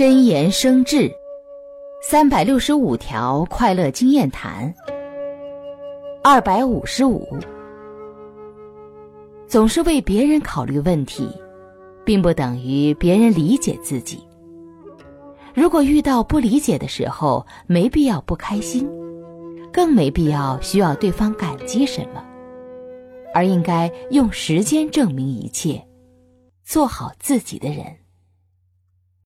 真言生智三百六十五条快乐经验谈二百五十五。总是为别人考虑问题并不等于别人理解自己。如果遇到不理解的时候没必要不开心更没必要需要对方感激什么而应该用时间证明一切做好自己的人。